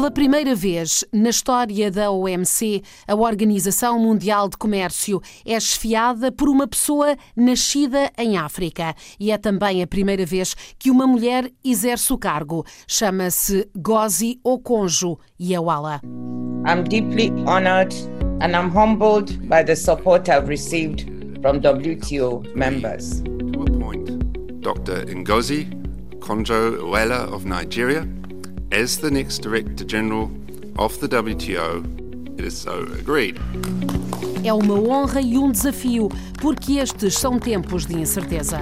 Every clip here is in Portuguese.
Pela primeira vez na história da OMC, a Organização Mundial de Comércio é esfiada por uma pessoa nascida em África. E é também a primeira vez que uma mulher exerce o cargo. Chama-se Gozi Okonjo Iweala. I'm deeply honored and I'm humbled by the support I've received from WTO members. To appoint Dr. Ngozi Konjo-Iweala of Nigeria as the next Director General of the WTO, it is so agreed. É uma honra e um desafio, porque estes são tempos de incerteza.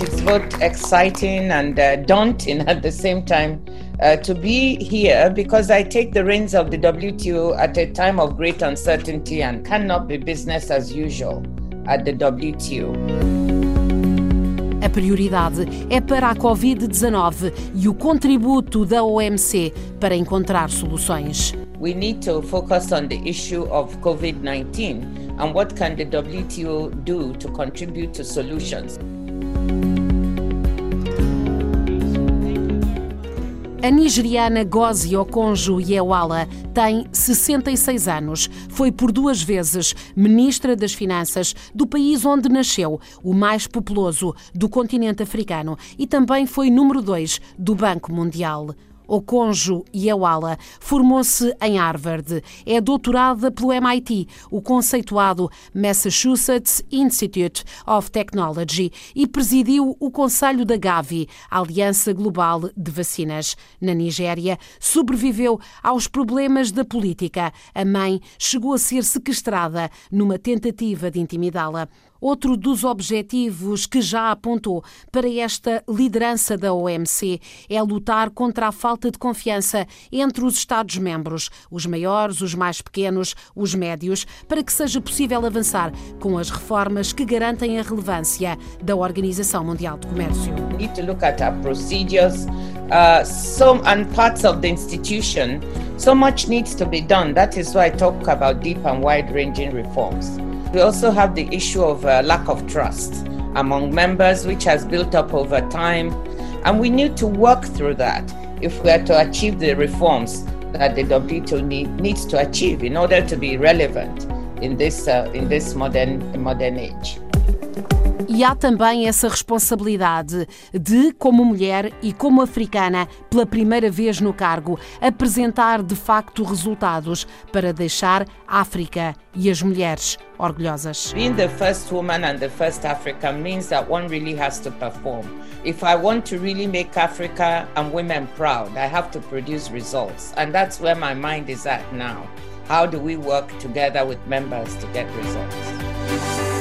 It's both exciting and uh, daunting at the same time uh, to be here because I take the reins of the WTO at a time of great uncertainty and cannot be business as usual at the WTO. A prioridade é para a Covid-19 e o contributo da OMC para encontrar soluções. We need to focus on the issue of COVID-19 and what can the WTO do to contribute to solutions. A nigeriana Gozi Okonjo Iweala tem 66 anos. Foi por duas vezes ministra das Finanças do país onde nasceu, o mais populoso do continente africano, e também foi número 2 do Banco Mundial. Okonjo Iweala formou-se em Harvard. É doutorada pelo MIT, o conceituado Massachusetts Institute of Technology, e presidiu o Conselho da Gavi, Aliança Global de Vacinas. Na Nigéria, sobreviveu aos problemas da política. A mãe chegou a ser sequestrada numa tentativa de intimidá-la. Outro dos objetivos que já apontou para esta liderança da OMC é lutar contra a falta de confiança entre os Estados-membros, os maiores, os mais pequenos, os médios, para que seja possível avançar com as reformas que garantem a relevância da Organização Mundial de Comércio. Uh, some and parts of the institution. So much needs to be done. That is why I talk about deep and wide-ranging reforms. We also have the issue of uh, lack of trust among members, which has built up over time. And we need to work through that if we are to achieve the reforms that the WTO need, needs to achieve in order to be relevant in this, uh, in this modern, modern age. E há também essa responsabilidade de, como mulher e como africana, pela primeira vez no cargo, apresentar de facto resultados para deixar a África e as mulheres orgulhosas. Being the first woman and the first African means that one really has to perform. If I want to really make Africa and women proud, I have to produce results. And that's where my mind is at now. How do we work together with members to get results?